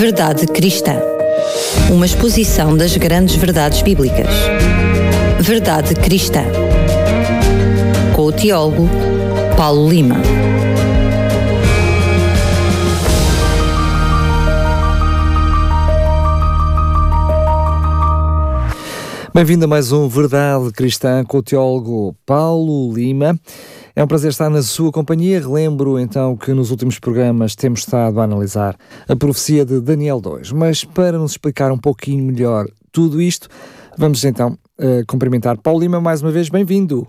Verdade Cristã. Uma exposição das grandes verdades bíblicas. Verdade Cristã. Com o teólogo Paulo Lima. Bem-vindo a mais um Verdade Cristã com o teólogo Paulo Lima. É um prazer estar na sua companhia. Relembro então que nos últimos programas temos estado a analisar a profecia de Daniel 2, mas para nos explicar um pouquinho melhor tudo isto, vamos então uh, cumprimentar Paulo Lima mais uma vez. Bem-vindo.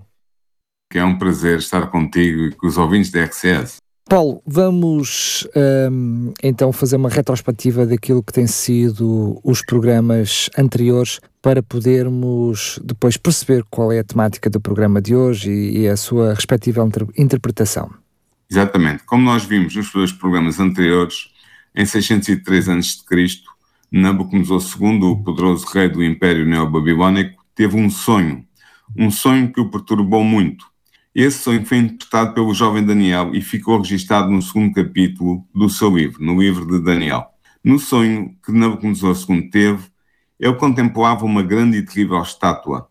É um prazer estar contigo e com os ouvintes da RCS. Paulo, vamos um, então fazer uma retrospectiva daquilo que têm sido os programas anteriores para podermos depois perceber qual é a temática do programa de hoje e, e a sua respectiva inter interpretação. Exatamente. Como nós vimos nos dois programas anteriores, em 603 a.C., Nabucodonosor II, o poderoso rei do Império Neobabilónico, teve um sonho, um sonho que o perturbou muito esse sonho foi interpretado pelo jovem Daniel e ficou registado no segundo capítulo do seu livro, no livro de Daniel. No sonho que Nabucodonosor II teve, ele contemplava uma grande e terrível estátua.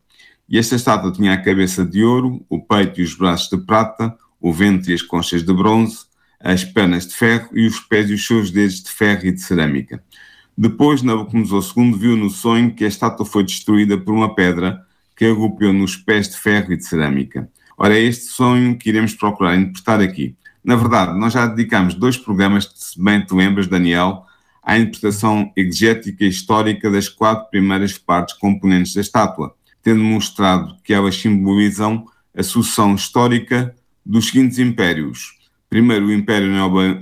E esta estátua tinha a cabeça de ouro, o peito e os braços de prata, o ventre e as conchas de bronze, as pernas de ferro e os pés e os seus dedos de ferro e de cerâmica. Depois, Nabucodonosor II viu no sonho que a estátua foi destruída por uma pedra que a nos pés de ferro e de cerâmica. Ora, é este sonho que iremos procurar interpretar aqui. Na verdade, nós já dedicamos dois programas, se bem te lembras, Daniel, à interpretação exegética e histórica das quatro primeiras partes componentes da estátua, tendo mostrado que elas simbolizam a sucessão histórica dos seguintes impérios. Primeiro, o Império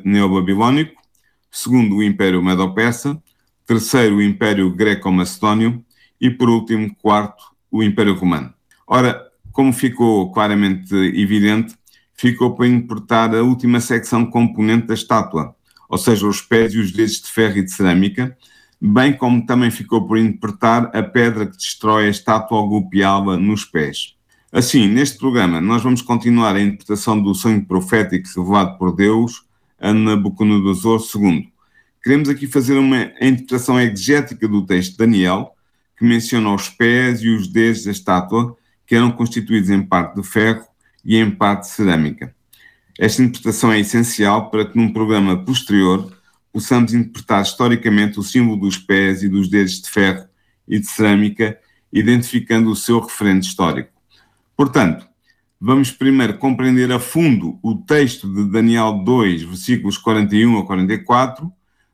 Neobabilónico, segundo, o Império Medo-Persa, terceiro, o Império Greco-Macedónio e, por último, quarto, o Império Romano. Ora, como ficou claramente evidente, ficou para importar a última secção componente da estátua, ou seja, os pés e os dedos de ferro e de cerâmica, bem como também ficou por interpretar a pedra que destrói a estátua ao golpeá-la nos pés. Assim, neste programa, nós vamos continuar a interpretação do sonho profético revelado por Deus a Nabucodonosor II. Queremos aqui fazer uma interpretação exegética do texto de Daniel, que menciona os pés e os dedos da estátua, que eram constituídos em parte de ferro e em parte de cerâmica. Esta interpretação é essencial para que num programa posterior possamos interpretar historicamente o símbolo dos pés e dos dedos de ferro e de cerâmica, identificando o seu referente histórico. Portanto, vamos primeiro compreender a fundo o texto de Daniel 2, versículos 41 a 44,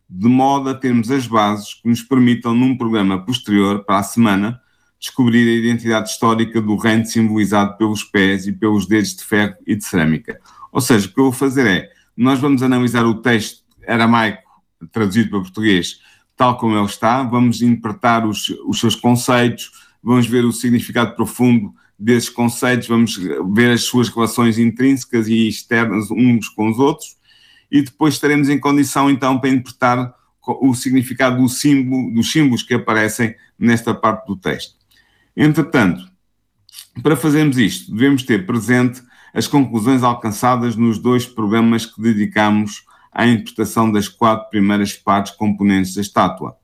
de modo a termos as bases que nos permitam, num programa posterior para a semana, descobrir a identidade histórica do reino simbolizado pelos pés e pelos dedos de ferro e de cerâmica. Ou seja, o que eu vou fazer é, nós vamos analisar o texto aramaico traduzido para português tal como ele está, vamos interpretar os, os seus conceitos, vamos ver o significado profundo desses conceitos, vamos ver as suas relações intrínsecas e externas uns com os outros, e depois estaremos em condição então para interpretar o significado do símbolo, dos símbolos que aparecem nesta parte do texto. Entretanto, para fazermos isto, devemos ter presente as conclusões alcançadas nos dois programas que dedicamos à interpretação das quatro primeiras partes componentes da estátua.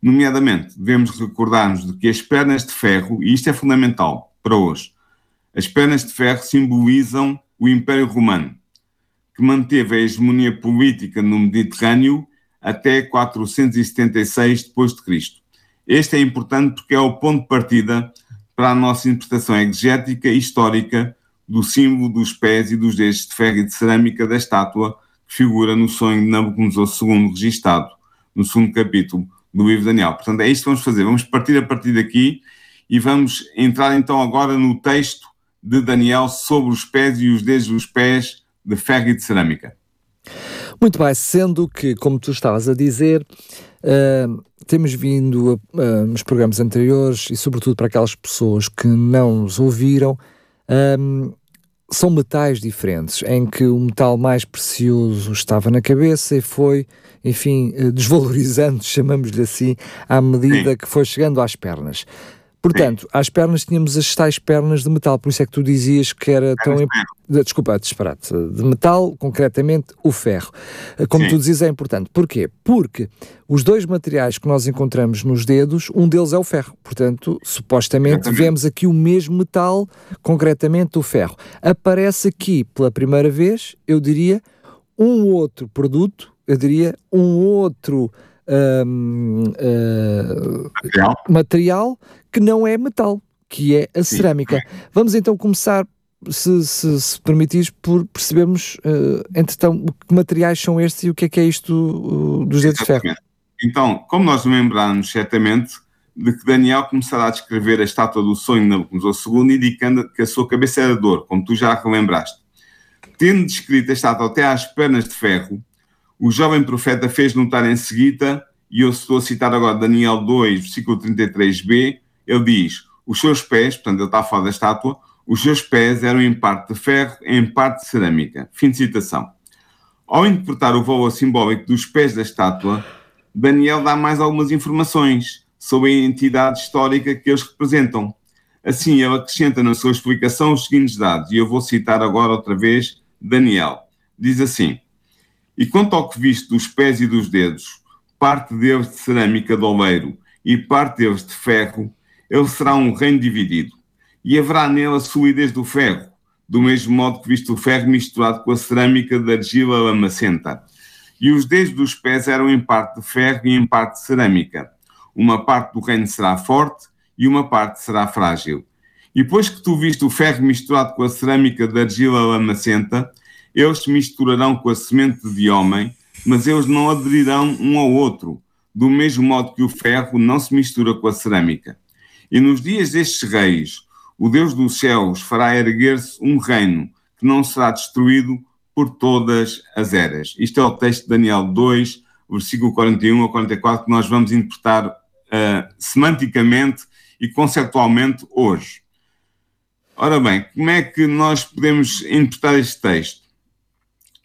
Nomeadamente, devemos recordar-nos de que as pernas de ferro, e isto é fundamental para hoje, as pernas de ferro simbolizam o Império Romano, que manteve a hegemonia política no Mediterrâneo até 476 d.C. Este é importante porque é o ponto de partida para a nossa interpretação exegética e histórica do símbolo dos pés e dos dedos de ferro e de cerâmica da estátua que figura no sonho de Nabucodonosor II, registado no segundo capítulo do livro de Daniel. Portanto, é isto que vamos fazer. Vamos partir a partir daqui e vamos entrar então agora no texto de Daniel sobre os pés e os dedos dos pés de ferro e de cerâmica. Muito bem, sendo que, como tu estavas a dizer, uh, temos vindo a, uh, nos programas anteriores e, sobretudo, para aquelas pessoas que não nos ouviram, um, são metais diferentes, em que o metal mais precioso estava na cabeça e foi, enfim, desvalorizando, chamamos-lhe assim, à medida que foi chegando às pernas. Portanto, Sim. às pernas tínhamos as tais pernas de metal, por isso é que tu dizias que era tão. Imp... Desculpa, disparate. De metal, concretamente, o ferro. Como Sim. tu dizes, é importante. Porquê? Porque os dois materiais que nós encontramos nos dedos, um deles é o ferro. Portanto, supostamente, vemos aqui o mesmo metal, concretamente o ferro. Aparece aqui pela primeira vez, eu diria, um outro produto, eu diria, um outro uh, material. material. que não é metal, que é a cerâmica. Vamos então começar, se, se, se permitires, por percebermos, uh, entretanto, que materiais são estes e o que é que é isto uh, dos dedos de ferro. Então, como nós lembramos certamente de que Daniel começará a descrever a estátua do sonho de Nabucodonosor II, indicando que a sua cabeça era dor, como tu já relembraste. Tendo descrito a estátua até às pernas de ferro, o jovem profeta fez notar em seguida, e eu estou a citar agora Daniel 2, versículo 33b, ele diz: Os seus pés, portanto, ele está a falar da estátua, os seus pés eram em parte de ferro, em parte de cerâmica. Fim de citação. Ao interpretar o valor simbólico dos pés da estátua, Daniel dá mais algumas informações sobre a entidade histórica que eles representam. Assim, ele acrescenta na sua explicação os seguintes dados, e eu vou citar agora outra vez Daniel. Diz assim: e quanto ao que viste dos pés e dos dedos, parte deles de cerâmica de oleiro e parte deles de ferro, ele será um reino dividido. E haverá nele a solidez do ferro, do mesmo modo que viste o ferro misturado com a cerâmica da argila lamacenta. E os dedos dos pés eram em parte de ferro e em parte de cerâmica. Uma parte do reino será forte e uma parte será frágil. E depois que tu viste o ferro misturado com a cerâmica da argila lamacenta, eles se misturarão com a semente de homem, mas eles não aderirão um ao outro, do mesmo modo que o ferro não se mistura com a cerâmica. E nos dias destes reis, o Deus dos céus fará erguer-se um reino que não será destruído por todas as eras. Isto é o texto de Daniel 2, versículo 41 a 44, que nós vamos interpretar uh, semanticamente e conceptualmente hoje. Ora bem, como é que nós podemos interpretar este texto?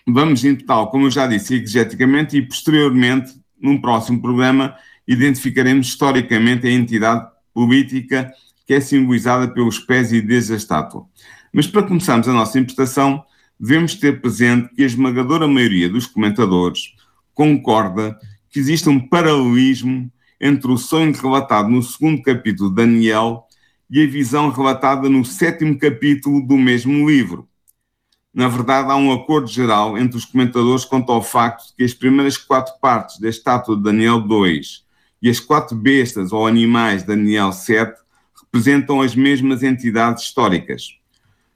Vamos interpretá-lo, como eu já disse, exegeticamente e posteriormente, num próximo programa, identificaremos historicamente a entidade política que é simbolizada pelos pés e dedos da estátua. Mas para começarmos a nossa interpretação, devemos ter presente que a esmagadora maioria dos comentadores concorda que existe um paralelismo entre o sonho relatado no segundo capítulo de Daniel e a visão relatada no sétimo capítulo do mesmo livro. Na verdade, há um acordo geral entre os comentadores quanto ao facto de que as primeiras quatro partes da estátua de Daniel 2 e as quatro bestas ou animais de Daniel 7 representam as mesmas entidades históricas.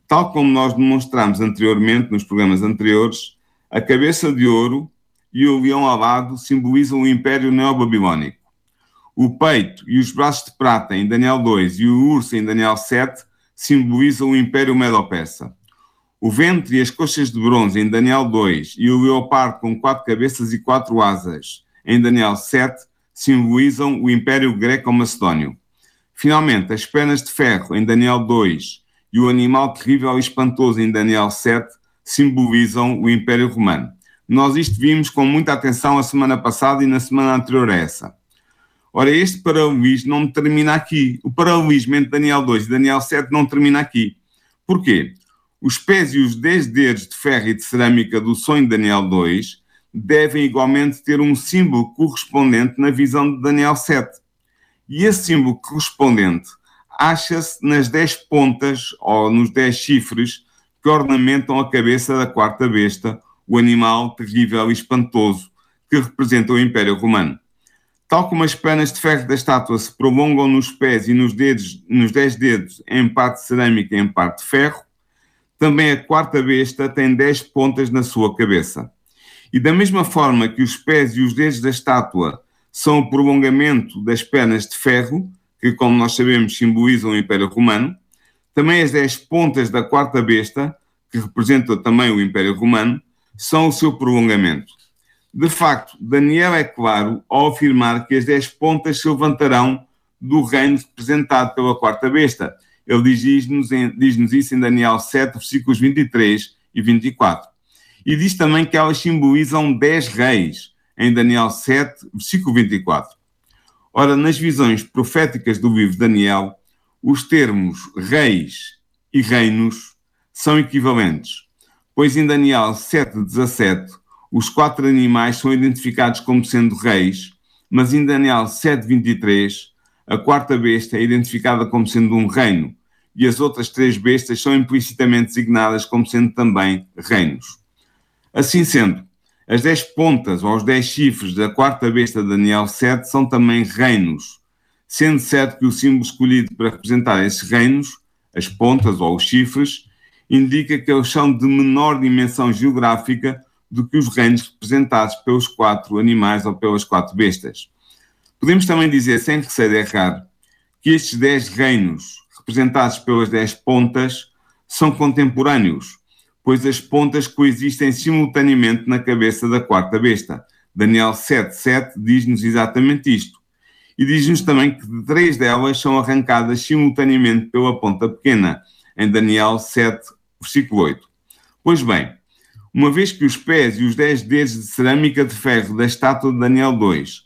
Tal como nós demonstramos anteriormente nos programas anteriores, a cabeça de ouro e o leão alado simbolizam o Império Neobabilónico. O peito e os braços de prata em Daniel 2 e o urso em Daniel 7 simbolizam o Império Medo-Persa. O ventre e as coxas de bronze em Daniel 2 e o leopardo com quatro cabeças e quatro asas em Daniel 7 simbolizam o Império Greco-Macedónio. Finalmente, as pernas de ferro em Daniel 2 e o animal terrível e espantoso em Daniel 7 simbolizam o Império Romano. Nós isto vimos com muita atenção a semana passada e na semana anterior a essa. Ora, este paralelismo não termina aqui. O paralelismo entre Daniel 2 e Daniel 7 não termina aqui. Porquê? Os pés e os dez dedos de ferro e de cerâmica do sonho de Daniel 2 devem igualmente ter um símbolo correspondente na visão de Daniel 7. E esse símbolo correspondente acha-se nas dez pontas ou nos dez chifres que ornamentam a cabeça da quarta besta, o animal terrível e espantoso que representa o Império Romano. Tal como as pernas de ferro da estátua se prolongam nos pés e nos dedos, nos dez dedos, em parte de cerâmica e em parte de ferro, também a quarta besta tem dez pontas na sua cabeça. E da mesma forma que os pés e os dedos da estátua são o prolongamento das pernas de ferro, que, como nós sabemos, simbolizam o Império Romano, também as dez pontas da quarta besta, que representam também o Império Romano, são o seu prolongamento. De facto, Daniel é claro ao afirmar que as dez pontas se levantarão do reino representado pela quarta besta, ele diz-nos diz isso em Daniel 7, versículos 23 e 24. E diz também que elas simbolizam dez reis, em Daniel 7, versículo 24. Ora, nas visões proféticas do livro Daniel, os termos reis e reinos são equivalentes, pois em Daniel 7,17 os quatro animais são identificados como sendo reis, mas em Daniel 7,23 a quarta besta é identificada como sendo um reino e as outras três bestas são implicitamente designadas como sendo também reinos. Assim sendo, as dez pontas ou os dez chifres da quarta besta de Daniel 7 são também reinos, sendo certo que o símbolo escolhido para representar esses reinos, as pontas ou os chifres, indica que eles são de menor dimensão geográfica do que os reinos representados pelos quatro animais ou pelas quatro bestas. Podemos também dizer, sem receio de errar, que estes dez reinos, representados pelas dez pontas, são contemporâneos, pois as pontas coexistem simultaneamente na cabeça da quarta besta. Daniel 7.7 diz-nos exatamente isto. E diz-nos também que três delas são arrancadas simultaneamente pela ponta pequena, em Daniel 7, versículo 8. Pois bem, uma vez que os pés e os dez dedos de cerâmica de ferro da estátua de Daniel 2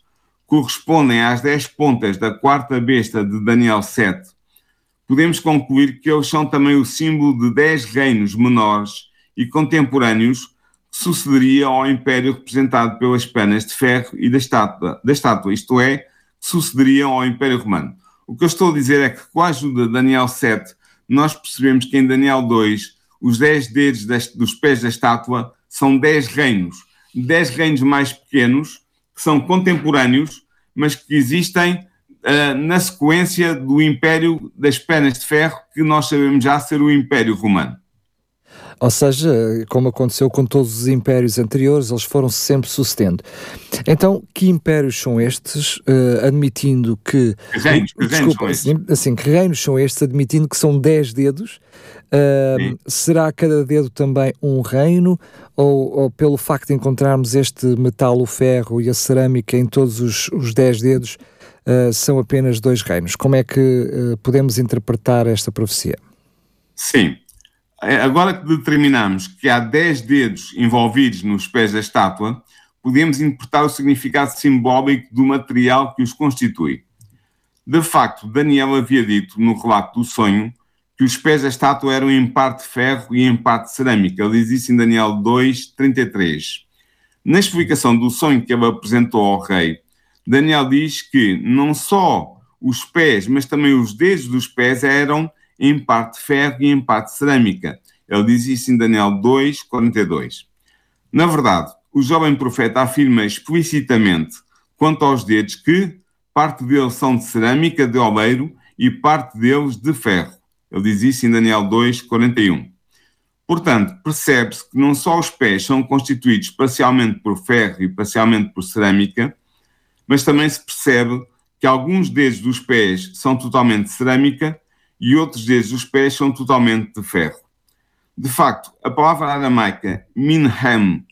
correspondem às dez pontas da quarta besta de Daniel 7, podemos concluir que eles são também o símbolo de dez reinos menores e contemporâneos que sucederiam ao império representado pelas penas de ferro e da estátua, da estátua isto é, que sucederiam ao império romano. O que eu estou a dizer é que com a ajuda de Daniel 7, nós percebemos que em Daniel 2 os dez dedos das, dos pés da estátua são dez reinos, dez reinos mais pequenos, que são contemporâneos, mas que existem uh, na sequência do Império das Penas de Ferro, que nós sabemos já ser o Império Romano. Ou seja, como aconteceu com todos os impérios anteriores, eles foram -se sempre sucedendo. Então, que impérios são estes, uh, admitindo que. Que reinos, que desculpa, reinos são assim, assim, que reinos são estes, admitindo que são 10 dedos? Uh, será cada dedo também um reino? Ou, ou, pelo facto de encontrarmos este metal, o ferro e a cerâmica em todos os, os 10 dedos, uh, são apenas dois reinos? Como é que uh, podemos interpretar esta profecia? Sim. É, agora que determinamos que há 10 dedos envolvidos nos pés da estátua, podemos interpretar o significado simbólico do material que os constitui. De facto, Daniel havia dito no relato do sonho que os pés da estátua eram em parte ferro e em parte cerâmica. Ele diz isso em Daniel 2, 33. Na explicação do sonho que ele apresentou ao rei, Daniel diz que não só os pés, mas também os dedos dos pés eram em parte ferro e em parte cerâmica. Ele diz isso em Daniel 2, 42. Na verdade, o jovem profeta afirma explicitamente quanto aos dedos que parte deles são de cerâmica de oleiro e parte deles de ferro. Ele diz isso em Daniel 2, 41. Portanto, percebe-se que não só os pés são constituídos parcialmente por ferro e parcialmente por cerâmica, mas também se percebe que alguns dedos dos pés são totalmente cerâmica e outros dedos dos pés são totalmente de ferro. De facto, a palavra aramaica minham,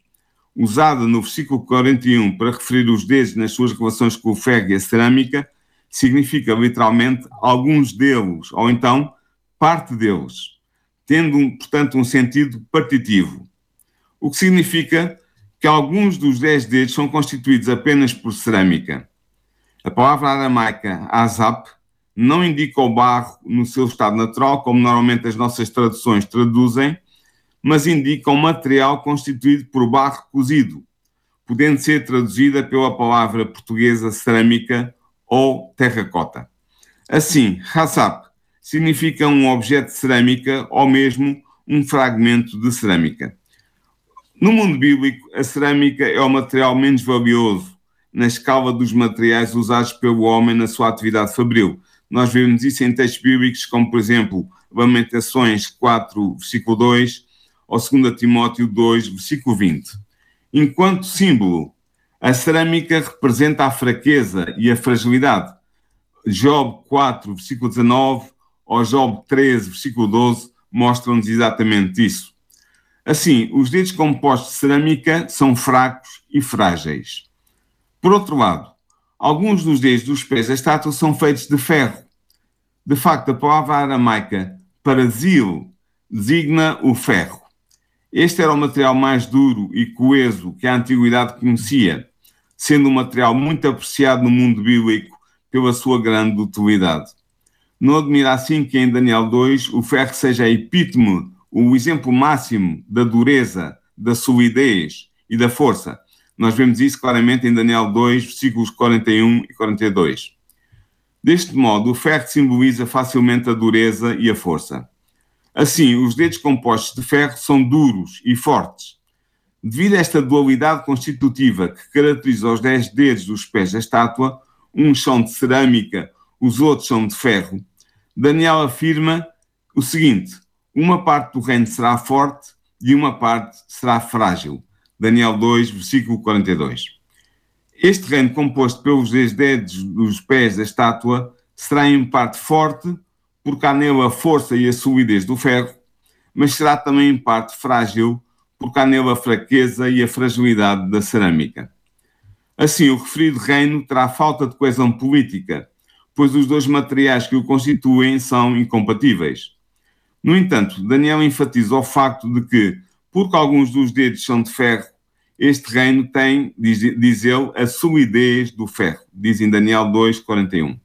usada no versículo 41 para referir os dedos nas suas relações com o ferro e a cerâmica, significa literalmente alguns deles, ou então parte deles, tendo, portanto, um sentido partitivo. O que significa que alguns dos dez dedos são constituídos apenas por cerâmica. A palavra aramaica azap não indica o barro no seu estado natural, como normalmente as nossas traduções traduzem, mas indica um material constituído por barro cozido, podendo ser traduzida pela palavra portuguesa cerâmica ou terracota. Assim, hasap significa um objeto de cerâmica ou mesmo um fragmento de cerâmica. No mundo bíblico, a cerâmica é o material menos valioso na escala dos materiais usados pelo homem na sua atividade fabril, nós vemos isso em textos bíblicos, como por exemplo, Lamentações 4, versículo 2, ou 2 Timóteo 2, versículo 20. Enquanto símbolo, a cerâmica representa a fraqueza e a fragilidade. Job 4, versículo 19, ou Job 13, versículo 12, mostram-nos exatamente isso. Assim, os dedos compostos de cerâmica são fracos e frágeis. Por outro lado, Alguns dos dedos dos pés da estátua são feitos de ferro. De facto, a palavra aramaica para zil designa o ferro. Este era o material mais duro e coeso que a antiguidade conhecia, sendo um material muito apreciado no mundo bíblico pela sua grande utilidade. Não admira assim que em Daniel 2 o ferro seja a epítome, o exemplo máximo da dureza, da solidez e da força. Nós vemos isso claramente em Daniel 2, versículos 41 e 42. Deste modo, o ferro simboliza facilmente a dureza e a força. Assim, os dedos compostos de ferro são duros e fortes. Devido a esta dualidade constitutiva que caracteriza os dez dedos dos pés da estátua, uns são de cerâmica, os outros são de ferro, Daniel afirma o seguinte: uma parte do reino será forte e uma parte será frágil. Daniel 2, versículo 42. Este reino, composto pelos dedos dos pés da estátua, será em parte forte, porque há nele a força e a solidez do ferro, mas será também em parte frágil, porque há nele a fraqueza e a fragilidade da cerâmica. Assim, o referido reino terá falta de coesão política, pois os dois materiais que o constituem são incompatíveis. No entanto, Daniel enfatiza o facto de que, porque alguns dos dedos são de ferro, este reino tem, diz, diz ele, a solidez do ferro, diz em Daniel 2,41.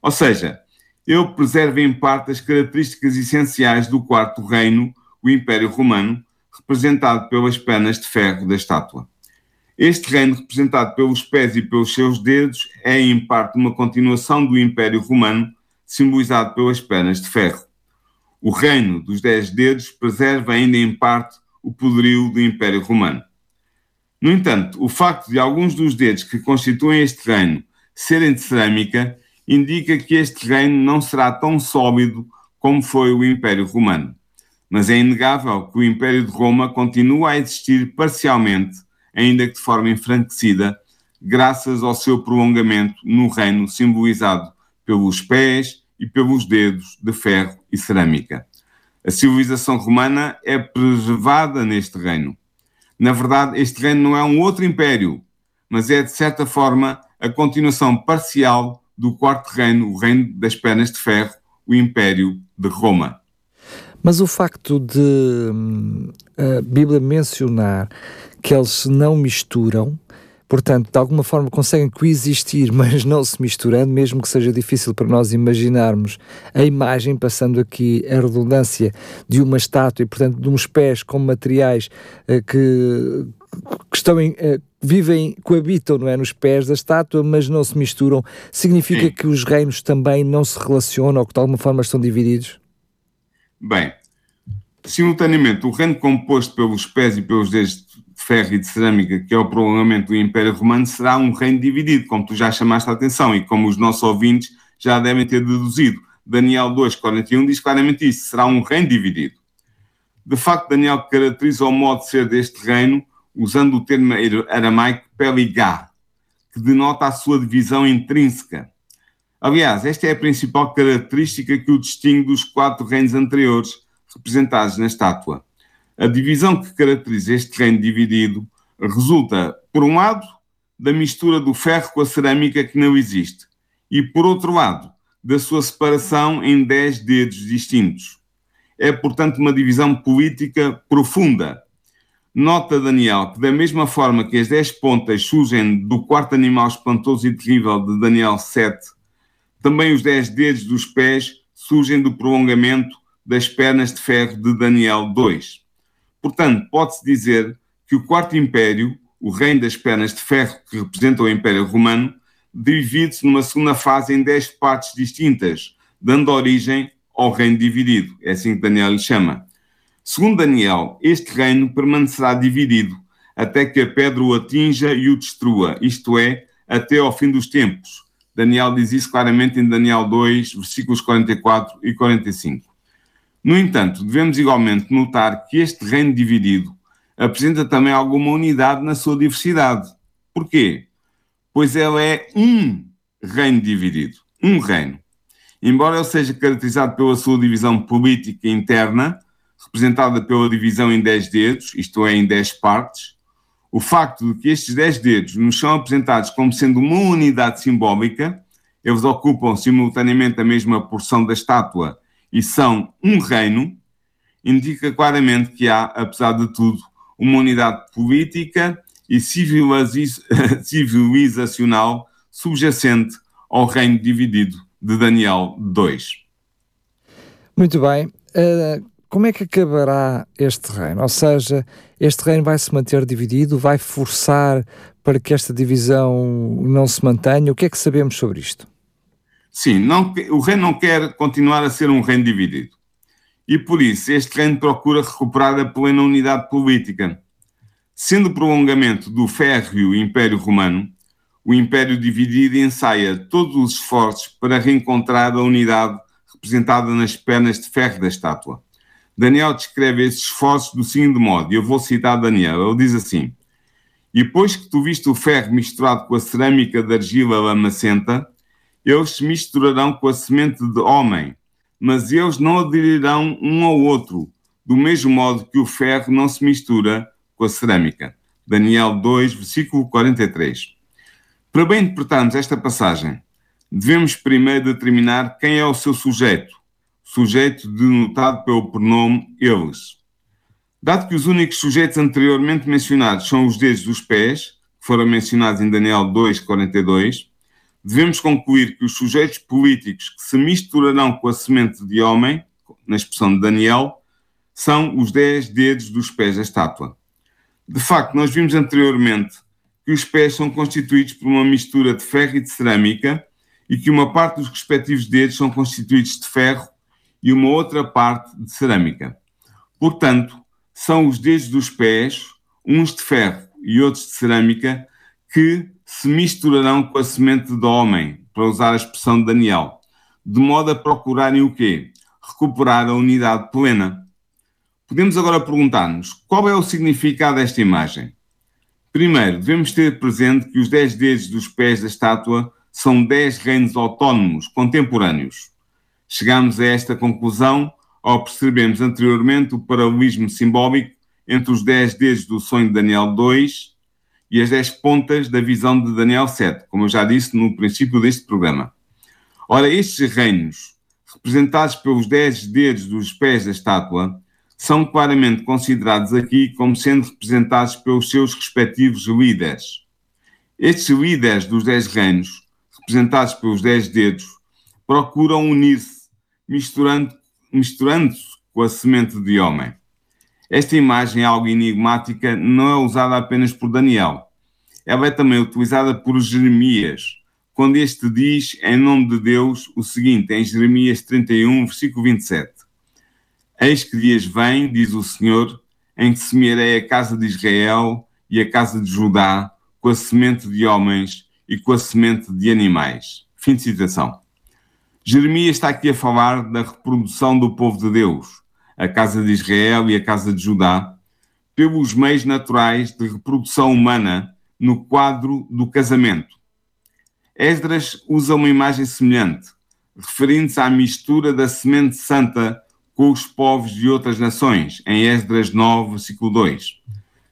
Ou seja, ele preserva em parte as características essenciais do quarto reino, o Império Romano, representado pelas penas de ferro da estátua. Este reino, representado pelos pés e pelos seus dedos, é em parte uma continuação do Império Romano, simbolizado pelas penas de ferro. O reino dos dez dedos preserva ainda em parte o poderio do Império Romano. No entanto, o facto de alguns dos dedos que constituem este reino serem de cerâmica indica que este reino não será tão sólido como foi o Império Romano. Mas é inegável que o Império de Roma continua a existir parcialmente ainda que de forma enfraquecida, graças ao seu prolongamento no reino simbolizado pelos pés e pelos dedos de ferro e cerâmica. A civilização romana é preservada neste reino. Na verdade, este reino não é um outro império, mas é, de certa forma, a continuação parcial do quarto reino, o reino das pernas de ferro, o Império de Roma. Mas o facto de hum, a Bíblia mencionar que eles se não misturam, portanto, de alguma forma conseguem coexistir, mas não se misturando, mesmo que seja difícil para nós imaginarmos a imagem, passando aqui a redundância de uma estátua e, portanto, de uns pés com materiais uh, que, que estão em. Uh, vivem, coabitam, não é, nos pés da estátua, mas não se misturam, significa Sim. que os reinos também não se relacionam ou que de alguma forma estão divididos? Bem, simultaneamente, o reino composto pelos pés e pelos dedos de ferro e de cerâmica, que é o prolongamento do Império Romano, será um reino dividido, como tu já chamaste a atenção e como os nossos ouvintes já devem ter deduzido. Daniel 2,41 diz claramente isso: será um reino dividido. De facto, Daniel caracteriza o modo de ser deste reino usando o termo aramaico peligá, que denota a sua divisão intrínseca. Aliás, esta é a principal característica que o distingue dos quatro reinos anteriores representados na estátua. A divisão que caracteriza este reino dividido resulta, por um lado, da mistura do ferro com a cerâmica que não existe, e, por outro lado, da sua separação em dez dedos distintos. É, portanto, uma divisão política profunda. Nota Daniel que, da mesma forma que as dez pontas surgem do quarto animal espantoso e terrível de Daniel 7, também os dez dedos dos pés surgem do prolongamento das pernas de ferro de Daniel 2. Portanto, pode-se dizer que o Quarto Império, o reino das pernas de ferro que representa o Império Romano, divide-se numa segunda fase em dez partes distintas, dando origem ao reino dividido. É assim que Daniel lhe chama. Segundo Daniel, este reino permanecerá dividido até que a pedra o atinja e o destrua, isto é, até ao fim dos tempos. Daniel diz isso claramente em Daniel 2, versículos 44 e 45. No entanto, devemos igualmente notar que este reino dividido apresenta também alguma unidade na sua diversidade. Porquê? Pois ele é um reino dividido, um reino. Embora ele seja caracterizado pela sua divisão política interna, representada pela divisão em dez dedos, isto é, em dez partes, o facto de que estes dez dedos nos são apresentados como sendo uma unidade simbólica, eles ocupam simultaneamente a mesma porção da estátua e são um reino, indica claramente que há, apesar de tudo, uma unidade política e civilizacional subjacente ao reino dividido de Daniel 2. Muito bem. Uh, como é que acabará este reino? Ou seja, este reino vai se manter dividido, vai forçar para que esta divisão não se mantenha? O que é que sabemos sobre isto? Sim, não, o reino não quer continuar a ser um reino dividido. E por isso este reino procura recuperar a plena unidade política. Sendo o prolongamento do férreo Império Romano, o Império dividido ensaia todos os esforços para reencontrar a unidade representada nas pernas de ferro da estátua. Daniel descreve esses esforços do seguinte modo, e eu vou citar Daniel, ele diz assim, E depois que tu viste o ferro misturado com a cerâmica de argila lamacenta, eles se misturarão com a semente de homem, mas eles não aderirão um ao outro, do mesmo modo que o ferro não se mistura com a cerâmica. Daniel 2, versículo 43. Para bem interpretarmos esta passagem, devemos primeiro determinar quem é o seu sujeito, sujeito denotado pelo pronome eles. Dado que os únicos sujeitos anteriormente mencionados são os dedos dos pés, que foram mencionados em Daniel 2,42, devemos concluir que os sujeitos políticos que se misturarão com a semente de homem, na expressão de Daniel, são os dez dedos dos pés da estátua. De facto, nós vimos anteriormente que os pés são constituídos por uma mistura de ferro e de cerâmica e que uma parte dos respectivos dedos são constituídos de ferro e uma outra parte de cerâmica. Portanto, são os dedos dos pés, uns de ferro e outros de cerâmica, que se misturarão com a semente do homem, para usar a expressão de Daniel, de modo a procurarem o quê? Recuperar a unidade plena. Podemos agora perguntar-nos qual é o significado desta imagem. Primeiro, devemos ter presente que os dez dedos dos pés da estátua são dez reinos autónomos, contemporâneos. Chegamos a esta conclusão ao percebermos anteriormente o paralelismo simbólico entre os dez dedos do sonho de Daniel 2 e as dez pontas da visão de Daniel 7, como eu já disse no princípio deste programa. Ora, estes reinos, representados pelos dez dedos dos pés da estátua, são claramente considerados aqui como sendo representados pelos seus respectivos líderes. Estes líderes dos dez reinos, representados pelos dez dedos, procuram unir-se misturando, misturando-se com a semente de homem. Esta imagem, algo enigmática, não é usada apenas por Daniel. Ela é também utilizada por Jeremias, quando este diz, em nome de Deus, o seguinte, em Jeremias 31, versículo 27. Eis que dias vêm, diz o Senhor, em que semearei a casa de Israel e a casa de Judá com a semente de homens e com a semente de animais. Fim de citação. Jeremias está aqui a falar da reprodução do povo de Deus, a casa de Israel e a casa de Judá, pelos meios naturais de reprodução humana no quadro do casamento. Esdras usa uma imagem semelhante, referindo-se à mistura da semente santa com os povos de outras nações, em Esdras 9, versículo 2,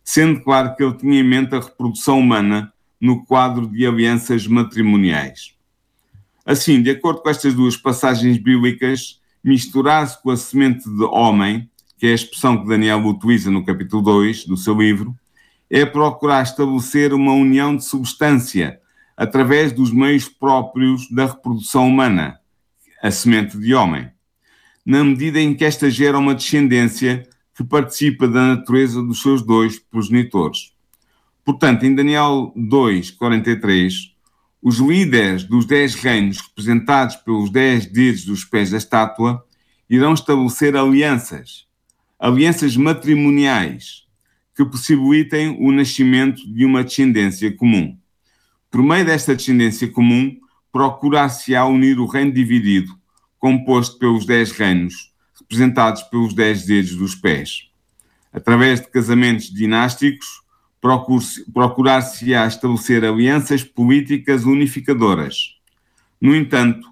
sendo claro que ele tinha em mente a reprodução humana no quadro de alianças matrimoniais. Assim, de acordo com estas duas passagens bíblicas, misturar-se com a semente de homem, que é a expressão que Daniel utiliza no capítulo 2 do seu livro, é procurar estabelecer uma união de substância através dos meios próprios da reprodução humana, a semente de homem, na medida em que esta gera uma descendência que participa da natureza dos seus dois progenitores. Portanto, em Daniel 2, 43, os líderes dos dez reinos, representados pelos dez dedos dos pés da estátua, irão estabelecer alianças, alianças matrimoniais, que possibilitem o nascimento de uma descendência comum. Por meio desta descendência comum, procurar-se-á unir o reino dividido, composto pelos dez reinos, representados pelos dez dedos dos pés. Através de casamentos dinásticos, procurar-se-á estabelecer alianças políticas unificadoras. No entanto,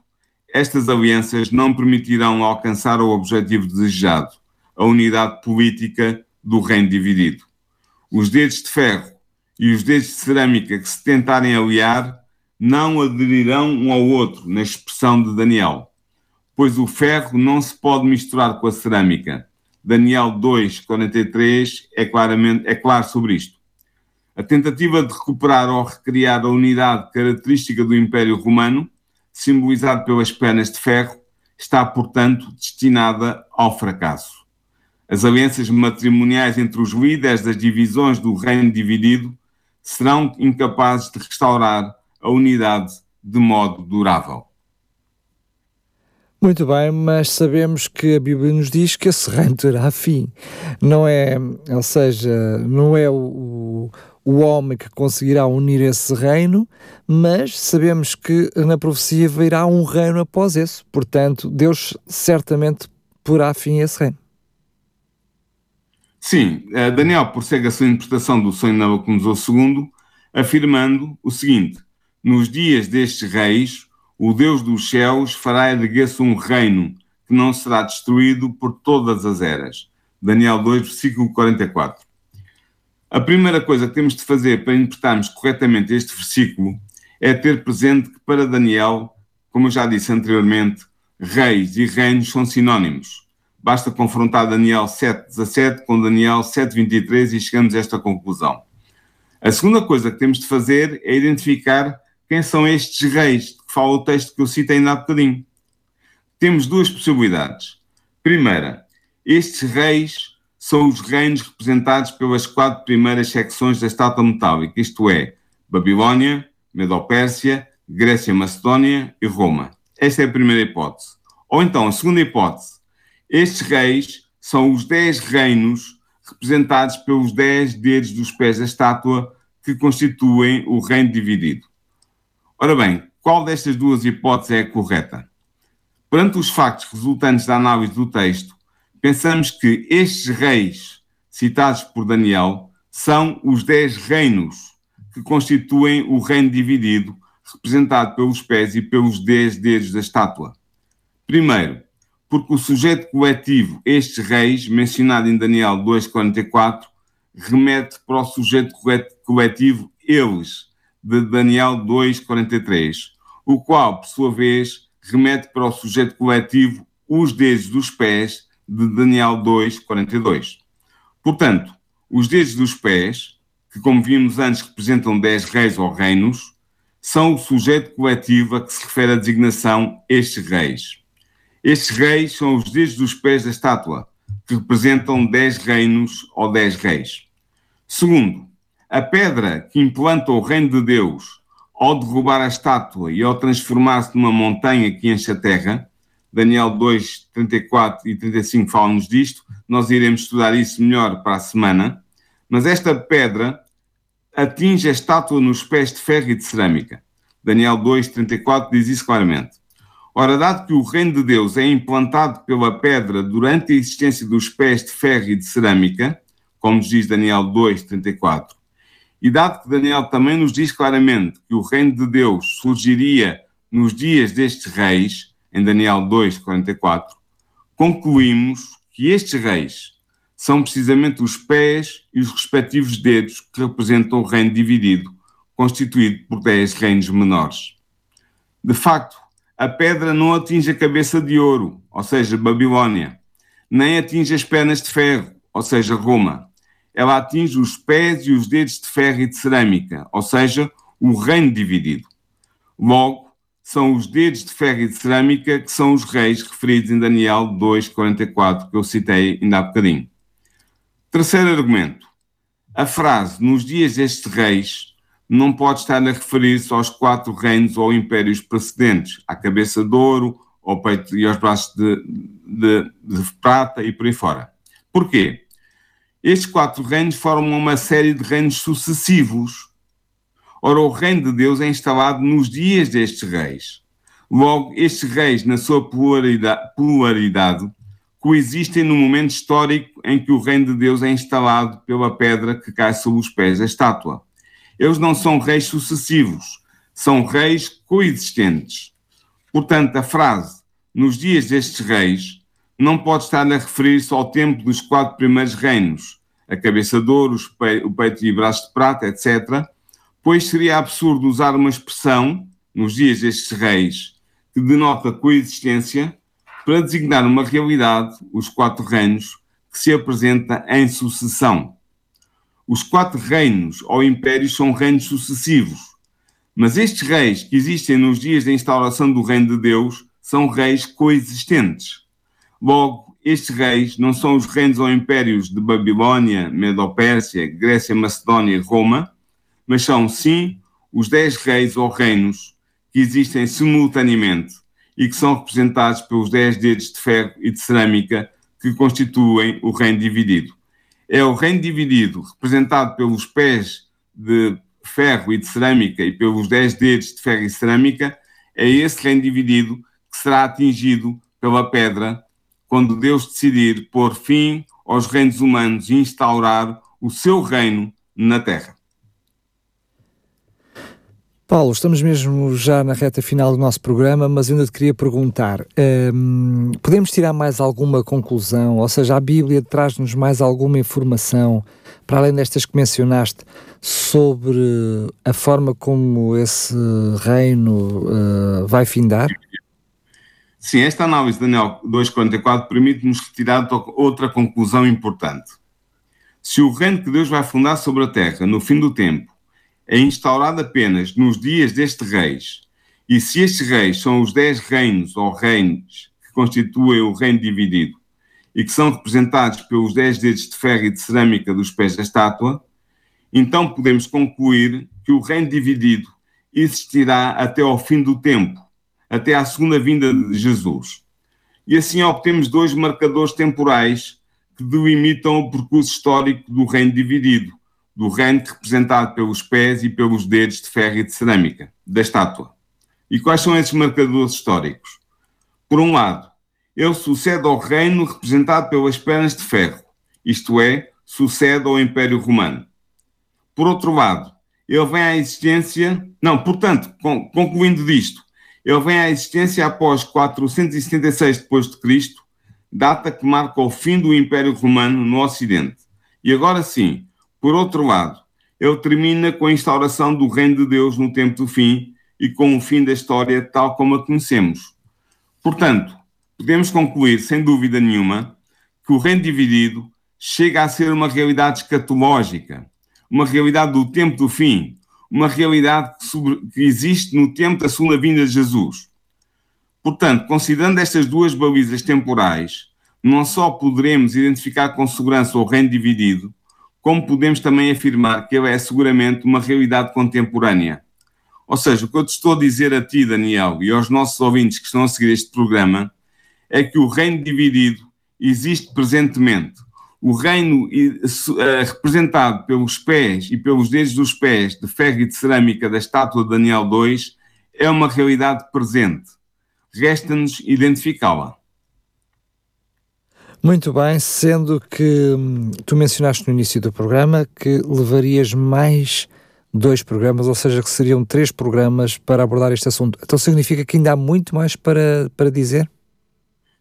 estas alianças não permitirão alcançar o objetivo desejado, a unidade política do reino dividido. Os dedos de ferro e os dedos de cerâmica que se tentarem aliar não aderirão um ao outro, na expressão de Daniel, pois o ferro não se pode misturar com a cerâmica. Daniel 2, 43 é, claramente, é claro sobre isto. A tentativa de recuperar ou recriar a unidade característica do Império Romano, simbolizado pelas pernas de ferro, está, portanto, destinada ao fracasso. As alianças matrimoniais entre os líderes das divisões do reino dividido serão incapazes de restaurar a unidade de modo durável. Muito bem, mas sabemos que a Bíblia nos diz que esse reino terá fim. Não é, ou seja, não é o, o homem que conseguirá unir esse reino, mas sabemos que na profecia virá um reino após esse. Portanto, Deus certamente porá fim a esse reino. Sim, eh, Daniel prossegue a sua interpretação do sonho de Nabucodonosor II, afirmando o seguinte: Nos dias destes reis, o Deus dos céus fará erguer-se um reino que não será destruído por todas as eras. Daniel 2, versículo 44. A primeira coisa que temos de fazer para interpretarmos corretamente este versículo é ter presente que para Daniel, como eu já disse anteriormente, reis e reinos são sinónimos. Basta confrontar Daniel 7,17 com Daniel 7,23 e chegamos a esta conclusão. A segunda coisa que temos de fazer é identificar quem são estes reis de que fala o texto que eu citei ainda há bocadinho. Temos duas possibilidades. Primeira, estes reis são os reinos representados pelas quatro primeiras secções da estátua metálica, isto é, Babilónia, Medo-Pérsia, Grécia Macedónia e Roma. Esta é a primeira hipótese. Ou então, a segunda hipótese, estes reis são os dez reinos representados pelos dez dedos dos pés da estátua que constituem o reino dividido. Ora bem, qual destas duas hipóteses é a correta? Perante os factos resultantes da análise do texto, pensamos que estes reis citados por Daniel são os dez reinos que constituem o reino dividido, representado pelos pés e pelos dez dedos da estátua. Primeiro, porque o sujeito coletivo, estes reis, mencionado em Daniel 2,44, remete para o sujeito coletivo eles, de Daniel 2,43, o qual, por sua vez, remete para o sujeito coletivo os dedos dos pés de Daniel 2, 42. Portanto, os dedos dos pés, que como vimos antes representam dez reis ou reinos, são o sujeito coletivo a que se refere a designação estes reis. Estes reis são os dedos dos pés da estátua, que representam dez reinos ou dez reis. Segundo, a pedra que implanta o reino de Deus ao derrubar a estátua e ao transformar-se numa montanha que enche a terra, Daniel 2, 34 e 35 falam-nos disto, nós iremos estudar isso melhor para a semana, mas esta pedra atinge a estátua nos pés de ferro e de cerâmica. Daniel 2, 34 diz isso claramente. Ora, dado que o reino de Deus é implantado pela pedra durante a existência dos pés de ferro e de cerâmica, como nos diz Daniel 2, 34, e dado que Daniel também nos diz claramente que o reino de Deus surgiria nos dias destes reis, em Daniel 2, 44, concluímos que estes reis são precisamente os pés e os respectivos dedos que representam o reino dividido, constituído por dez reinos menores. De facto, a pedra não atinge a cabeça de ouro, ou seja, Babilônia, nem atinge as pernas de ferro, ou seja, Roma. Ela atinge os pés e os dedos de ferro e de cerâmica, ou seja, o reino dividido. Logo, são os dedos de ferro e de cerâmica que são os reis referidos em Daniel 2,44, que eu citei ainda há bocadinho. Terceiro argumento. A frase nos dias destes reis não pode estar a referir-se aos quatro reinos ou impérios precedentes, à cabeça de ouro, ao peito e aos braços de, de, de prata e por aí fora. Porquê? Estes quatro reinos formam uma série de reinos sucessivos Ora, o reino de Deus é instalado nos dias destes reis. Logo, estes reis, na sua pluralidade, coexistem no momento histórico em que o reino de Deus é instalado pela pedra que cai sobre os pés da estátua. Eles não são reis sucessivos, são reis coexistentes. Portanto, a frase nos dias destes reis não pode estar a referir-se ao tempo dos quatro primeiros reinos, a cabeça de ouro, o peito e braços de prata, etc., pois seria absurdo usar uma expressão, nos dias destes reis, que denota coexistência, para designar uma realidade, os quatro reinos, que se apresenta em sucessão. Os quatro reinos ou impérios são reinos sucessivos, mas estes reis que existem nos dias da instauração do reino de Deus são reis coexistentes. Logo, estes reis não são os reinos ou impérios de Babilônia, Medo-Pérsia, Grécia, Macedónia e Roma, mas são, sim, os dez reis ou reinos que existem simultaneamente e que são representados pelos dez dedos de ferro e de cerâmica que constituem o reino dividido. É o reino dividido, representado pelos pés de ferro e de cerâmica e pelos dez dedos de ferro e cerâmica, é esse reino dividido que será atingido pela pedra quando Deus decidir pôr fim aos reinos humanos e instaurar o seu reino na terra. Paulo, estamos mesmo já na reta final do nosso programa, mas ainda te queria perguntar: hum, podemos tirar mais alguma conclusão? Ou seja, a Bíblia traz-nos mais alguma informação, para além destas que mencionaste, sobre a forma como esse reino uh, vai findar? Sim, esta análise de Daniel 2,44 permite-nos retirar outra conclusão importante. Se o reino que Deus vai fundar sobre a terra no fim do tempo é instaurado apenas nos dias destes reis, e se estes reis são os dez reinos ou reinos que constituem o reino dividido e que são representados pelos dez dedos de ferro e de cerâmica dos pés da estátua, então podemos concluir que o reino dividido existirá até ao fim do tempo, até à segunda vinda de Jesus. E assim obtemos dois marcadores temporais que delimitam o percurso histórico do reino dividido do reino representado pelos pés e pelos dedos de ferro e de cerâmica da estátua. E quais são esses marcadores históricos? Por um lado, ele sucede ao reino representado pelas pernas de ferro, isto é, sucede ao Império Romano. Por outro lado, ele vem à existência, não, portanto, concluindo disto, ele vem à existência após 476 depois de Cristo, data que marca o fim do Império Romano no Ocidente. E agora sim, por outro lado, ele termina com a instauração do reino de Deus no tempo do fim e com o fim da história tal como a conhecemos. Portanto, podemos concluir, sem dúvida nenhuma, que o reino dividido chega a ser uma realidade escatológica, uma realidade do tempo do fim, uma realidade que, sobre, que existe no tempo da segunda vinda de Jesus. Portanto, considerando estas duas balizas temporais, não só poderemos identificar com segurança o reino dividido, como podemos também afirmar que ele é seguramente uma realidade contemporânea. Ou seja, o que eu te estou a dizer a ti, Daniel, e aos nossos ouvintes que estão a seguir este programa, é que o reino dividido existe presentemente. O reino eh, representado pelos pés e pelos dedos dos pés de ferro e de cerâmica da estátua de Daniel 2 é uma realidade presente. Resta-nos identificá-la. Muito bem, sendo que hum, tu mencionaste no início do programa que levarias mais dois programas, ou seja, que seriam três programas para abordar este assunto. Então significa que ainda há muito mais para, para dizer?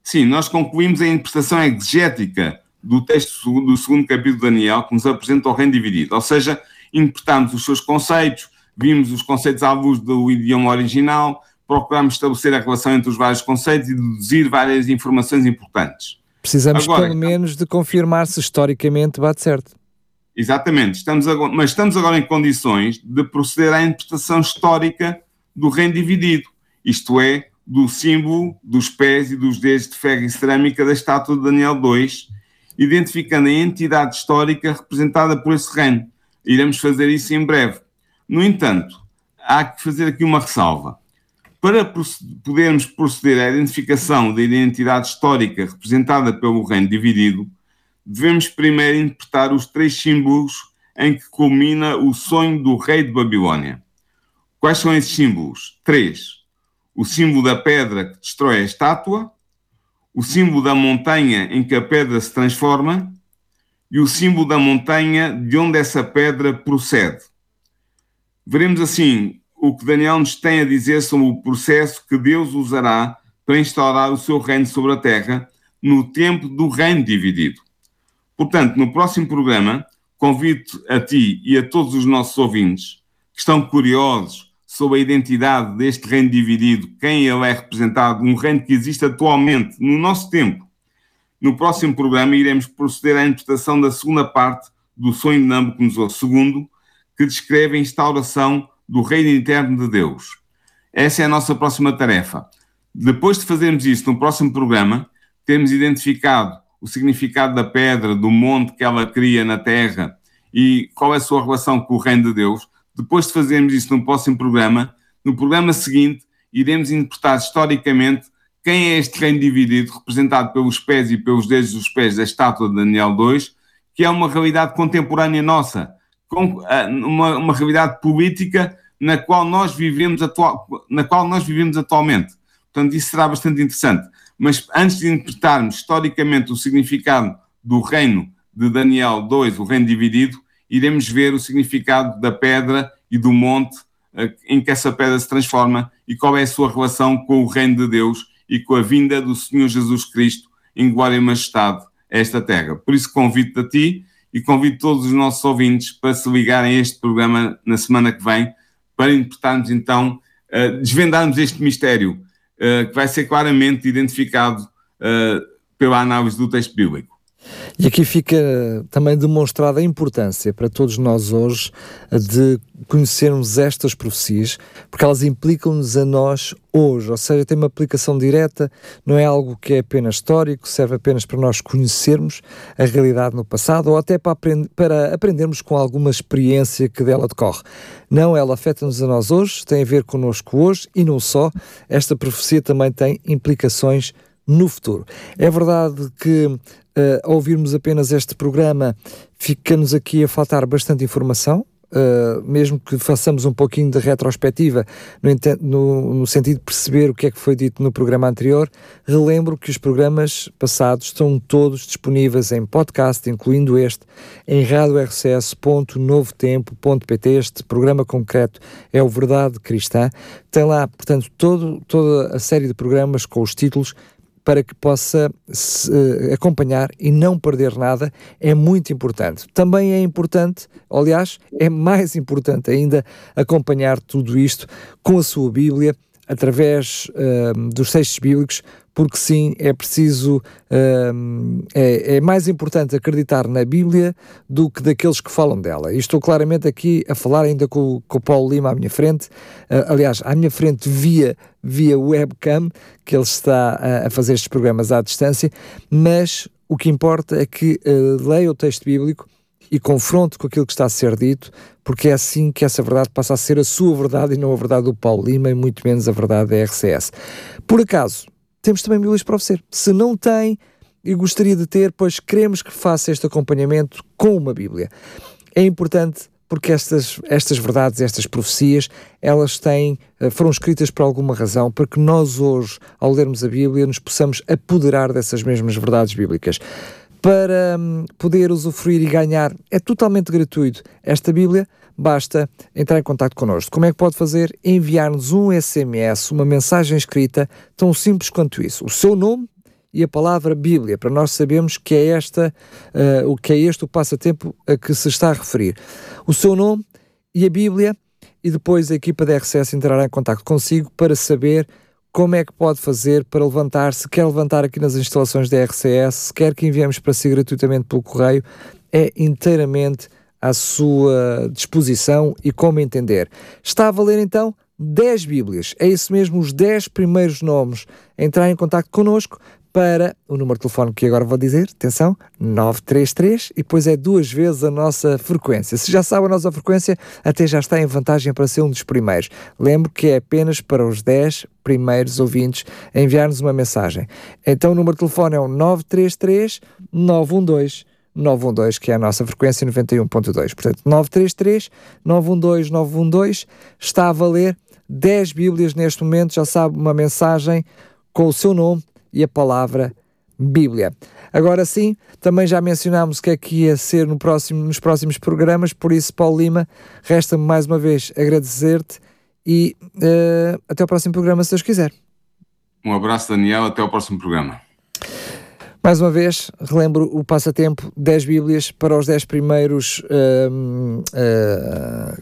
Sim, nós concluímos a interpretação exegética do texto do segundo capítulo de Daniel, que nos apresenta o reino dividido. Ou seja, interpretamos os seus conceitos, vimos os conceitos à luz do idioma original, procuramos estabelecer a relação entre os vários conceitos e deduzir várias informações importantes. Precisamos agora, pelo menos de confirmar se historicamente bate certo. Exatamente, estamos agora, mas estamos agora em condições de proceder à interpretação histórica do reino dividido, isto é, do símbolo dos pés e dos dedos de ferro e cerâmica da estátua de Daniel II, identificando a entidade histórica representada por esse reino. Iremos fazer isso em breve. No entanto, há que fazer aqui uma ressalva. Para podermos proceder à identificação da identidade histórica representada pelo reino dividido, devemos primeiro interpretar os três símbolos em que culmina o sonho do rei de Babilônia. Quais são esses símbolos? Três. O símbolo da pedra que destrói a estátua, o símbolo da montanha em que a pedra se transforma e o símbolo da montanha de onde essa pedra procede. Veremos assim o que Daniel nos tem a dizer sobre o processo que Deus usará para instaurar o seu reino sobre a terra no tempo do reino dividido. Portanto, no próximo programa, convido a ti e a todos os nossos ouvintes que estão curiosos sobre a identidade deste reino dividido, quem ele é representado, um reino que existe atualmente no nosso tempo. No próximo programa iremos proceder à interpretação da segunda parte do sonho de Nabucodonosor II, que descreve a instauração do reino interno de Deus. Essa é a nossa próxima tarefa. Depois de fazermos isso no próximo programa, temos identificado o significado da pedra, do monte que ela cria na terra e qual é a sua relação com o reino de Deus. Depois de fazermos isso no próximo programa, no programa seguinte, iremos interpretar historicamente quem é este reino dividido, representado pelos pés e pelos dedos dos pés da estátua de Daniel 2, que é uma realidade contemporânea nossa, uma, uma realidade política na qual nós vivemos atual, na qual nós vivemos atualmente. Portanto, isso será bastante interessante. Mas antes de interpretarmos historicamente o significado do reino de Daniel 2, o reino dividido, iremos ver o significado da pedra e do monte eh, em que essa pedra se transforma e qual é a sua relação com o reino de Deus e com a vinda do Senhor Jesus Cristo em glória e majestade a esta terra. Por isso convido-te a ti e convido todos os nossos ouvintes para se ligarem a este programa na semana que vem para interpretarmos então, uh, desvendarmos este mistério uh, que vai ser claramente identificado uh, pela análise do texto bíblico. E aqui fica também demonstrada a importância para todos nós hoje de conhecermos estas profecias, porque elas implicam-nos a nós hoje, ou seja, tem uma aplicação direta, não é algo que é apenas histórico, serve apenas para nós conhecermos a realidade no passado ou até para, aprend para aprendermos com alguma experiência que dela decorre. Não, ela afeta-nos a nós hoje, tem a ver connosco hoje e não só, esta profecia também tem implicações no futuro. É verdade que uh, ao ouvirmos apenas este programa, fica-nos aqui a faltar bastante informação, Uh, mesmo que façamos um pouquinho de retrospectiva no, no, no, sentido de perceber o que é que foi dito no programa anterior, relembro que os programas passados estão todos disponíveis em podcast, incluindo este, em radiorcs.novotempo.pt. Este programa concreto é o Verdade Cristã. Tem lá, portanto, todo, toda a série de programas com os títulos para que possa se, uh, acompanhar e não perder nada é muito importante. Também é importante, aliás, é mais importante ainda acompanhar tudo isto com a sua Bíblia através uh, dos textos bíblicos, porque sim, é preciso, uh, é, é, mais importante acreditar na Bíblia do que daqueles que falam dela. E estou claramente aqui a falar ainda com, com o Paulo Lima à minha frente, uh, aliás, à minha frente via, via webcam, que ele está a, a fazer estes programas à distância, mas o que importa é que uh, leia o texto bíblico e confronte com aquilo que está a ser dito, porque é assim que essa verdade passa a ser a sua verdade e não a verdade do Paulo Lima e muito menos a verdade da RCS. Por acaso, temos também Bíblias para oferecer. Se não tem e gostaria de ter, pois queremos que faça este acompanhamento com uma Bíblia. É importante porque estas, estas verdades, estas profecias, elas têm, eh, foram escritas por alguma razão, para que nós hoje, ao lermos a Bíblia, nos possamos apoderar dessas mesmas verdades bíblicas para hum, poder usufruir e ganhar. É totalmente gratuito. Esta Bíblia basta entrar em contato connosco. Como é que pode fazer? Enviar-nos um SMS, uma mensagem escrita, tão simples quanto isso. O seu nome e a palavra Bíblia, para nós sabermos que é esta, uh, o que é este o passatempo a que se está a referir. O seu nome e a Bíblia, e depois a equipa da RCS entrará em contato consigo para saber como é que pode fazer para levantar, se quer levantar aqui nas instalações da RCS, se quer que enviemos para si gratuitamente pelo correio, é inteiramente à sua disposição e como entender. Está a valer então 10 Bíblias, é isso mesmo, os 10 primeiros nomes. Entrar em contato connosco para o número de telefone que agora vou dizer, atenção, 933, e depois é duas vezes a nossa frequência. Se já sabe a nossa frequência, até já está em vantagem para ser um dos primeiros. Lembro que é apenas para os 10 primeiros ouvintes enviar-nos uma mensagem. Então o número de telefone é o 933 912 912, que é a nossa frequência 91.2. Portanto, 933 912 912 está a valer 10 Bíblias neste momento, já sabe, uma mensagem com o seu nome e a palavra Bíblia. Agora sim, também já mencionámos que aqui ia ser no próximo, nos próximos programas, por isso, Paulo Lima, resta-me mais uma vez agradecer-te e uh, até o próximo programa, se Deus quiser. Um abraço, Daniel, até o próximo programa. Mais uma vez, relembro o passatempo 10 Bíblias para os 10 primeiros uh,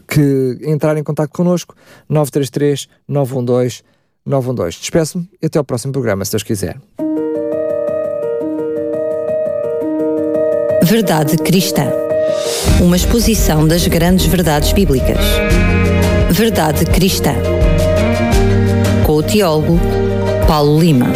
que entrarem em contato connosco, 933 912 912. Despeço-me e até ao próximo programa, se Deus quiser. Verdade Cristã. Uma exposição das grandes verdades bíblicas. Verdade Cristã. Com o teólogo Paulo Lima.